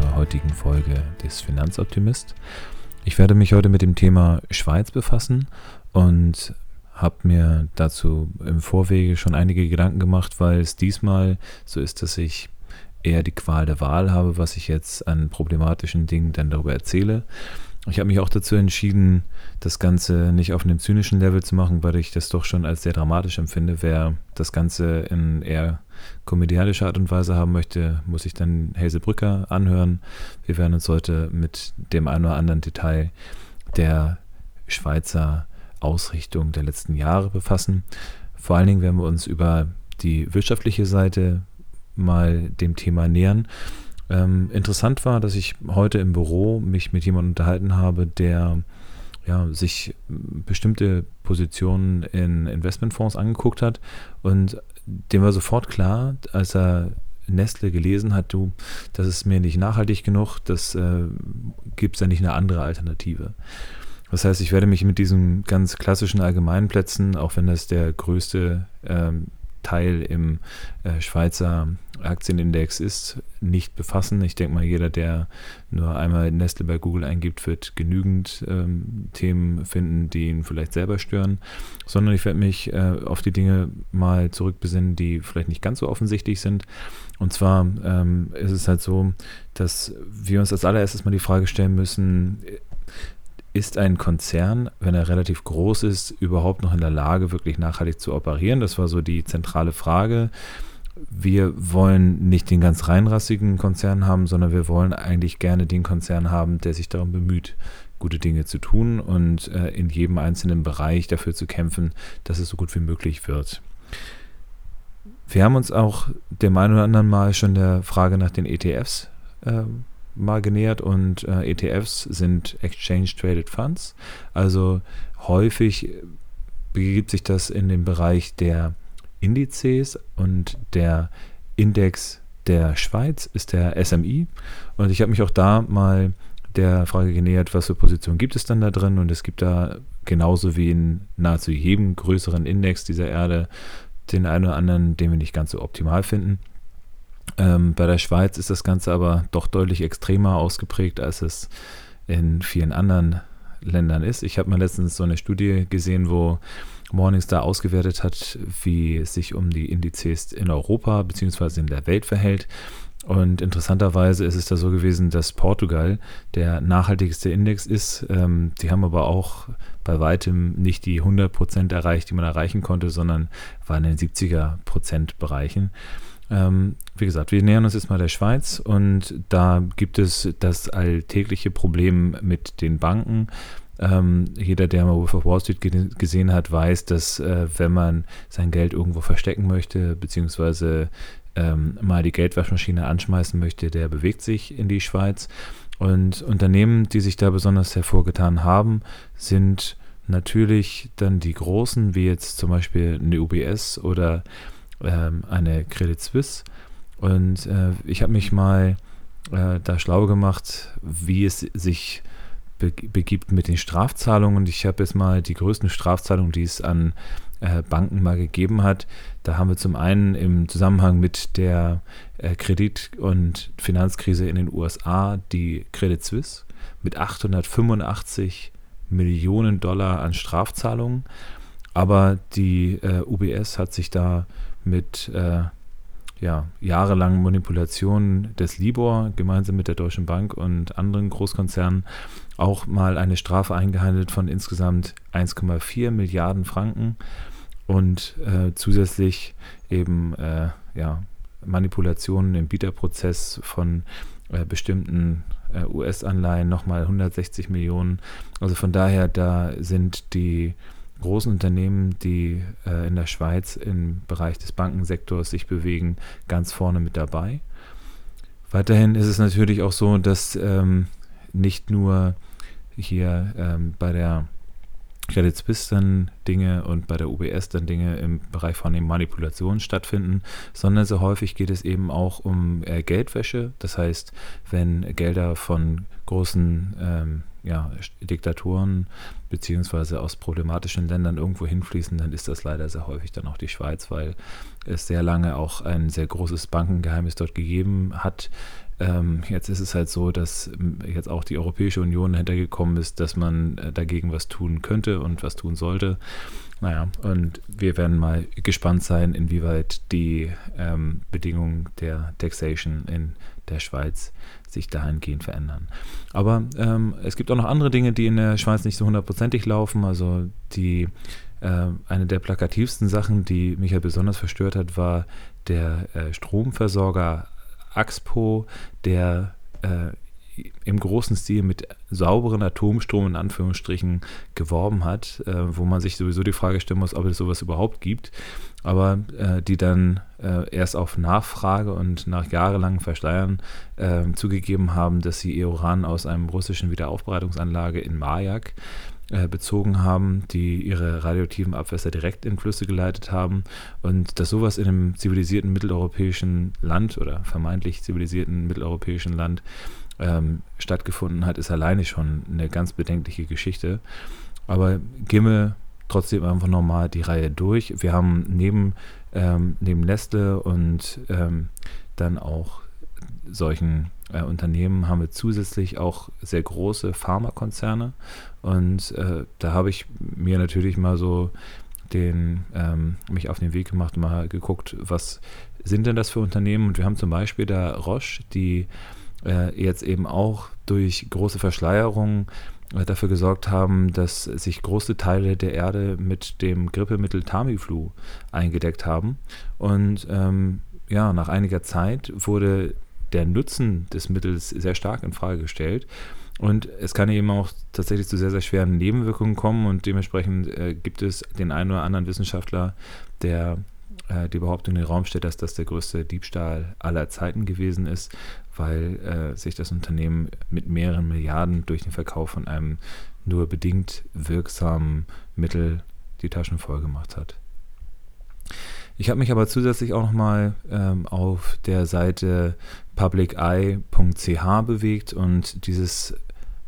zur heutigen Folge des Finanzoptimist. Ich werde mich heute mit dem Thema Schweiz befassen und habe mir dazu im Vorwege schon einige Gedanken gemacht, weil es diesmal so ist, dass ich eher die Qual der Wahl habe, was ich jetzt an problematischen Dingen dann darüber erzähle. Ich habe mich auch dazu entschieden, das Ganze nicht auf einem zynischen Level zu machen, weil ich das doch schon als sehr dramatisch empfinde. Wer das Ganze in eher komödialischer Art und Weise haben möchte, muss sich dann Hazel Brücker anhören. Wir werden uns heute mit dem einen oder anderen Detail der Schweizer Ausrichtung der letzten Jahre befassen. Vor allen Dingen werden wir uns über die wirtschaftliche Seite mal dem Thema nähern. Ähm, interessant war, dass ich heute im Büro mich mit jemandem unterhalten habe, der ja, sich bestimmte Positionen in Investmentfonds angeguckt hat und dem war sofort klar, als er Nestle gelesen hat, du, das ist mir nicht nachhaltig genug, das äh, gibt es ja nicht eine andere Alternative. Das heißt, ich werde mich mit diesen ganz klassischen Allgemeinplätzen, auch wenn das der größte ähm, Teil im äh, Schweizer Aktienindex ist, nicht befassen. Ich denke mal, jeder, der nur einmal Nestle bei Google eingibt, wird genügend ähm, Themen finden, die ihn vielleicht selber stören, sondern ich werde mich äh, auf die Dinge mal zurückbesinnen, die vielleicht nicht ganz so offensichtlich sind. Und zwar ähm, ist es halt so, dass wir uns als allererstes mal die Frage stellen müssen, ist ein Konzern, wenn er relativ groß ist, überhaupt noch in der Lage, wirklich nachhaltig zu operieren? Das war so die zentrale Frage. Wir wollen nicht den ganz reinrassigen Konzern haben, sondern wir wollen eigentlich gerne den Konzern haben, der sich darum bemüht, gute Dinge zu tun und äh, in jedem einzelnen Bereich dafür zu kämpfen, dass es so gut wie möglich wird. Wir haben uns auch dem einen oder anderen Mal schon der Frage nach den ETFs äh, mal genähert und äh, ETFs sind Exchange Traded Funds. Also häufig begibt sich das in den Bereich der Indizes und der Index der Schweiz ist der SMI. Und ich habe mich auch da mal der Frage genähert, was für Positionen gibt es dann da drin. Und es gibt da genauso wie in nahezu jedem größeren Index dieser Erde den einen oder anderen, den wir nicht ganz so optimal finden. Ähm, bei der Schweiz ist das Ganze aber doch deutlich extremer ausgeprägt, als es in vielen anderen Ländern ist. Ich habe mal letztens so eine Studie gesehen, wo Morningstar ausgewertet hat, wie es sich um die Indizes in Europa bzw. in der Welt verhält. Und interessanterweise ist es da so gewesen, dass Portugal der nachhaltigste Index ist. Ähm, haben aber auch bei weitem nicht die 100% erreicht, die man erreichen konnte, sondern waren in den 70er Bereichen. Ähm, wie gesagt, wir nähern uns jetzt mal der Schweiz und da gibt es das alltägliche Problem mit den Banken. Ähm, jeder, der mal Wolf of Wall Street gesehen hat, weiß, dass äh, wenn man sein Geld irgendwo verstecken möchte, beziehungsweise ähm, mal die Geldwaschmaschine anschmeißen möchte, der bewegt sich in die Schweiz. Und Unternehmen, die sich da besonders hervorgetan haben, sind natürlich dann die großen, wie jetzt zum Beispiel eine UBS oder ähm, eine Credit Suisse. Und äh, ich habe mich mal äh, da schlau gemacht, wie es sich be begibt mit den Strafzahlungen. Und ich habe jetzt mal die größten Strafzahlungen, die es an äh, Banken mal gegeben hat. Da haben wir zum einen im Zusammenhang mit der äh, Kredit- und Finanzkrise in den USA die Credit Suisse mit 885 Millionen Dollar an Strafzahlungen. Aber die äh, UBS hat sich da mit äh, ja, jahrelangen Manipulationen des Libor gemeinsam mit der Deutschen Bank und anderen Großkonzernen auch mal eine Strafe eingehandelt von insgesamt 1,4 Milliarden Franken und äh, zusätzlich eben äh, ja, Manipulationen im Bieterprozess von äh, bestimmten äh, US-Anleihen nochmal 160 Millionen. Also von daher, da sind die großen Unternehmen, die äh, in der Schweiz im Bereich des Bankensektors sich bewegen, ganz vorne mit dabei. Weiterhin ist es natürlich auch so, dass ähm, nicht nur hier ähm, bei der Credit Suisse dann Dinge und bei der UBS dann Dinge im Bereich von den Manipulationen stattfinden, sondern sehr häufig geht es eben auch um äh, Geldwäsche. Das heißt, wenn Gelder von großen ähm, ja, Diktaturen beziehungsweise aus problematischen Ländern irgendwo hinfließen, dann ist das leider sehr häufig dann auch die Schweiz, weil es sehr lange auch ein sehr großes Bankengeheimnis dort gegeben hat. Ähm, jetzt ist es halt so, dass jetzt auch die Europäische Union hintergekommen ist, dass man äh, dagegen was tun könnte und was tun sollte. Naja, und wir werden mal gespannt sein, inwieweit die ähm, Bedingungen der Taxation in der Schweiz sich dahingehend verändern. Aber ähm, es gibt auch noch andere Dinge, die in der Schweiz nicht so hundertprozentig laufen. Also die äh, eine der plakativsten Sachen, die mich ja besonders verstört hat, war der äh, Stromversorger Axpo, der äh, im großen Stil mit sauberen Atomstrom in Anführungsstrichen geworben hat, äh, wo man sich sowieso die Frage stellen muss, ob es sowas überhaupt gibt, aber äh, die dann äh, erst auf Nachfrage und nach jahrelangem Verschleiern äh, zugegeben haben, dass sie ihr Uran aus einem russischen Wiederaufbereitungsanlage in Majak äh, bezogen haben, die ihre radioaktiven Abwässer direkt in Flüsse geleitet haben und dass sowas in einem zivilisierten mitteleuropäischen Land oder vermeintlich zivilisierten mitteleuropäischen Land ähm, stattgefunden hat, ist alleine schon eine ganz bedenkliche Geschichte. Aber wir trotzdem einfach nochmal die Reihe durch. Wir haben neben, ähm, neben Nestle und ähm, dann auch solchen äh, Unternehmen haben wir zusätzlich auch sehr große Pharmakonzerne. Und äh, da habe ich mir natürlich mal so den, ähm, mich auf den Weg gemacht, mal geguckt, was sind denn das für Unternehmen? Und wir haben zum Beispiel da Roche, die jetzt eben auch durch große Verschleierungen äh, dafür gesorgt haben, dass sich große Teile der Erde mit dem Grippemittel Tamiflu eingedeckt haben. Und ähm, ja, nach einiger Zeit wurde der Nutzen des Mittels sehr stark in Frage gestellt. Und es kann eben auch tatsächlich zu sehr, sehr schweren Nebenwirkungen kommen und dementsprechend äh, gibt es den einen oder anderen Wissenschaftler, der äh, die Behauptung in den Raum stellt, dass das der größte Diebstahl aller Zeiten gewesen ist, weil äh, sich das Unternehmen mit mehreren Milliarden durch den Verkauf von einem nur bedingt wirksamen Mittel die Taschen voll gemacht hat. Ich habe mich aber zusätzlich auch nochmal ähm, auf der Seite publiceye.ch bewegt und dieses,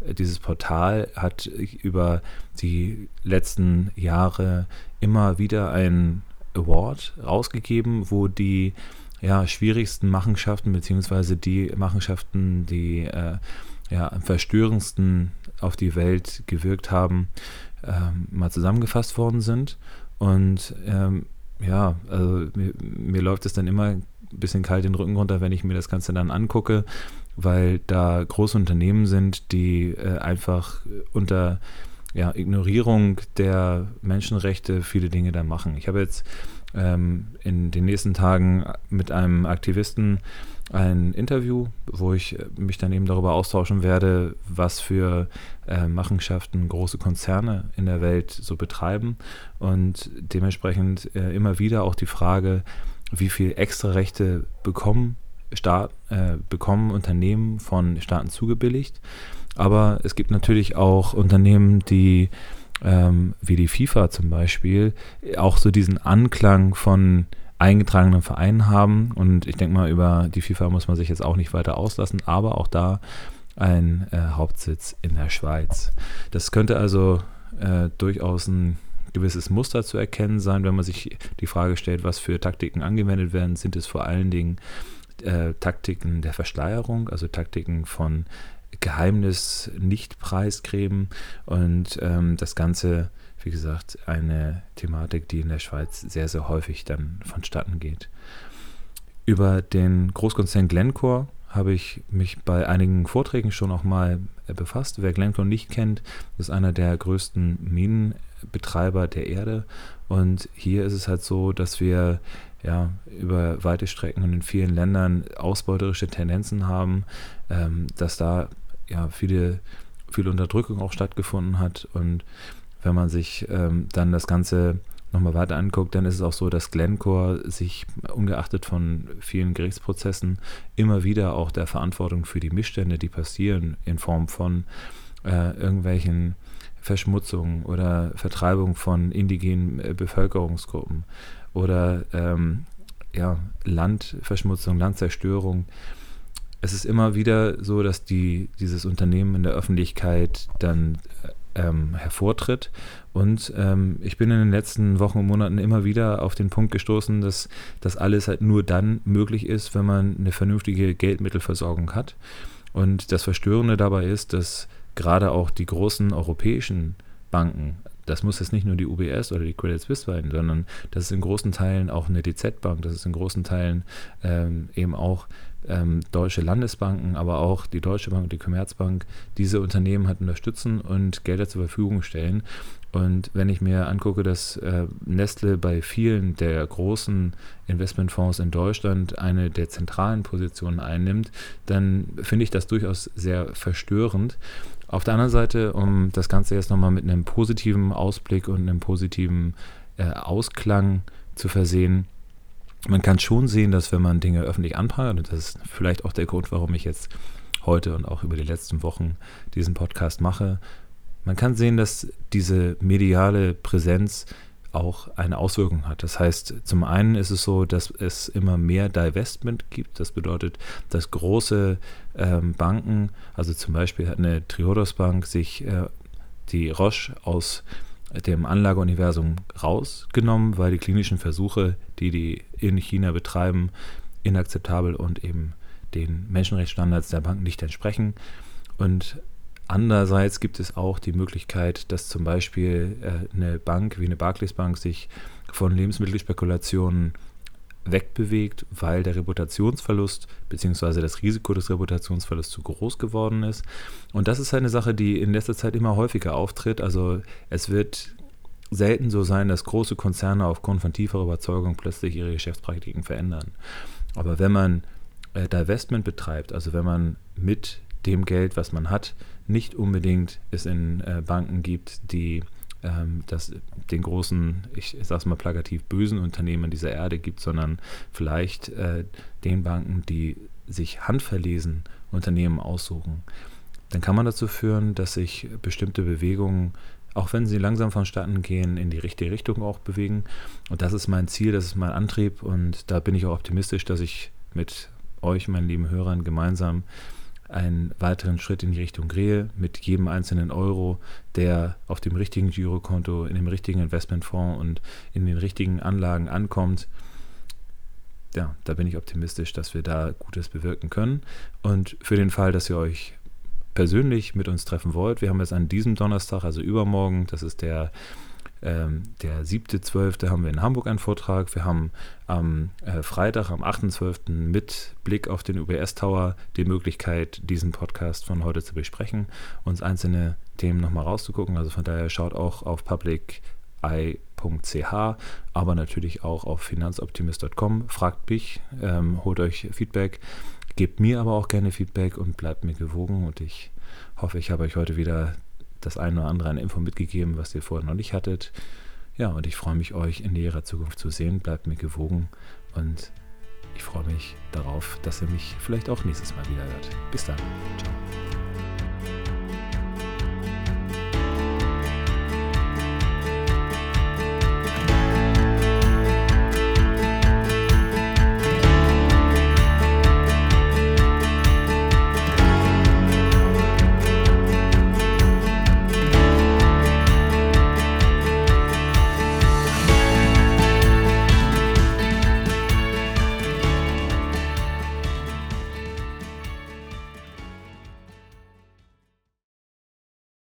äh, dieses Portal hat über die letzten Jahre immer wieder einen Award rausgegeben, wo die ja, schwierigsten Machenschaften, beziehungsweise die Machenschaften, die äh, ja, am verstörendsten auf die Welt gewirkt haben, ähm, mal zusammengefasst worden sind. Und ähm, ja, also mir, mir läuft es dann immer ein bisschen kalt den Rücken runter, wenn ich mir das Ganze dann angucke, weil da große Unternehmen sind, die äh, einfach unter ja, Ignorierung der Menschenrechte viele Dinge da machen. Ich habe jetzt ähm, in den nächsten Tagen mit einem Aktivisten ein Interview, wo ich mich dann eben darüber austauschen werde, was für äh, Machenschaften große Konzerne in der Welt so betreiben. Und dementsprechend äh, immer wieder auch die Frage, wie viel extra Rechte bekommen Staat, äh, bekommen Unternehmen von Staaten zugebilligt. Aber es gibt natürlich auch Unternehmen, die ähm, wie die FIFA zum Beispiel auch so diesen Anklang von eingetragenen Vereinen haben. Und ich denke mal, über die FIFA muss man sich jetzt auch nicht weiter auslassen, aber auch da ein äh, Hauptsitz in der Schweiz. Das könnte also äh, durchaus ein gewisses Muster zu erkennen sein, wenn man sich die Frage stellt, was für Taktiken angewendet werden. Sind es vor allen Dingen äh, Taktiken der Verschleierung, also Taktiken von Geheimnis nicht preisgeben und ähm, das Ganze, wie gesagt, eine Thematik, die in der Schweiz sehr, sehr häufig dann vonstatten geht. Über den Großkonzern Glencore habe ich mich bei einigen Vorträgen schon auch mal äh, befasst. Wer Glencore nicht kennt, ist einer der größten Minenbetreiber der Erde. Und hier ist es halt so, dass wir ja, über weite Strecken und in vielen Ländern ausbeuterische Tendenzen haben, ähm, dass da ja, viele, viel Unterdrückung auch stattgefunden hat. Und wenn man sich ähm, dann das Ganze nochmal weiter anguckt, dann ist es auch so, dass Glencore sich ungeachtet von vielen Gerichtsprozessen immer wieder auch der Verantwortung für die Missstände, die passieren, in Form von äh, irgendwelchen Verschmutzungen oder Vertreibung von indigenen äh, Bevölkerungsgruppen oder ähm, ja, Landverschmutzung, Landzerstörung es ist immer wieder so, dass die, dieses Unternehmen in der Öffentlichkeit dann ähm, hervortritt. Und ähm, ich bin in den letzten Wochen und Monaten immer wieder auf den Punkt gestoßen, dass das alles halt nur dann möglich ist, wenn man eine vernünftige Geldmittelversorgung hat. Und das Verstörende dabei ist, dass gerade auch die großen europäischen Banken, das muss jetzt nicht nur die UBS oder die Credit Suisse sein, sondern das ist in großen Teilen auch eine DZ-Bank, das ist in großen Teilen ähm, eben auch ähm, deutsche Landesbanken, aber auch die Deutsche Bank und die Commerzbank diese Unternehmen halt unterstützen und Gelder zur Verfügung stellen. Und wenn ich mir angucke, dass äh, Nestle bei vielen der großen Investmentfonds in Deutschland eine der zentralen Positionen einnimmt, dann finde ich das durchaus sehr verstörend. Auf der anderen Seite, um das Ganze jetzt nochmal mit einem positiven Ausblick und einem positiven äh, Ausklang zu versehen, man kann schon sehen, dass wenn man Dinge öffentlich anprangert, und das ist vielleicht auch der Grund, warum ich jetzt heute und auch über die letzten Wochen diesen Podcast mache, man kann sehen, dass diese mediale Präsenz auch eine Auswirkung hat. Das heißt, zum einen ist es so, dass es immer mehr Divestment gibt. Das bedeutet, dass große ähm, Banken, also zum Beispiel hat eine Triodos Bank sich äh, die Roche aus dem Anlageuniversum rausgenommen, weil die klinischen Versuche, die die in China betreiben, inakzeptabel und eben den Menschenrechtsstandards der Banken nicht entsprechen. Und andererseits gibt es auch die Möglichkeit, dass zum Beispiel äh, eine Bank wie eine Barclays Bank sich von Lebensmittelspekulationen wegbewegt, weil der Reputationsverlust bzw. das Risiko des Reputationsverlusts zu groß geworden ist. Und das ist eine Sache, die in letzter Zeit immer häufiger auftritt. Also es wird selten so sein, dass große Konzerne aufgrund von tieferer Überzeugung plötzlich ihre Geschäftspraktiken verändern. Aber wenn man äh, Divestment betreibt, also wenn man mit dem Geld, was man hat, nicht unbedingt es in äh, Banken gibt, die ähm, das den großen, ich, es mal plakativ, bösen Unternehmen dieser Erde gibt, sondern vielleicht äh, den Banken, die sich handverlesen Unternehmen aussuchen, dann kann man dazu führen, dass sich bestimmte Bewegungen, auch wenn sie langsam vonstatten gehen, in die richtige Richtung auch bewegen. Und das ist mein Ziel, das ist mein Antrieb und da bin ich auch optimistisch, dass ich mit euch, meinen lieben Hörern, gemeinsam einen weiteren Schritt in die Richtung Rehe mit jedem einzelnen Euro, der auf dem richtigen Girokonto, in dem richtigen Investmentfonds und in den richtigen Anlagen ankommt. Ja, da bin ich optimistisch, dass wir da Gutes bewirken können. Und für den Fall, dass ihr euch persönlich mit uns treffen wollt, wir haben jetzt an diesem Donnerstag, also übermorgen, das ist der ähm, der 7.12. haben wir in Hamburg einen Vortrag. Wir haben am äh, Freitag, am 8.12. mit Blick auf den UBS Tower die Möglichkeit, diesen Podcast von heute zu besprechen, uns einzelne Themen nochmal rauszugucken. Also von daher schaut auch auf public.ch, aber natürlich auch auf finanzoptimist.com. Fragt mich, ähm, holt euch Feedback, gebt mir aber auch gerne Feedback und bleibt mir gewogen. Und ich hoffe, ich habe euch heute wieder das eine oder andere an Info mitgegeben, was ihr vorher noch nicht hattet. Ja, und ich freue mich, euch in näherer Zukunft zu sehen. Bleibt mir gewogen und ich freue mich darauf, dass ihr mich vielleicht auch nächstes Mal wieder hört. Bis dann. Ciao.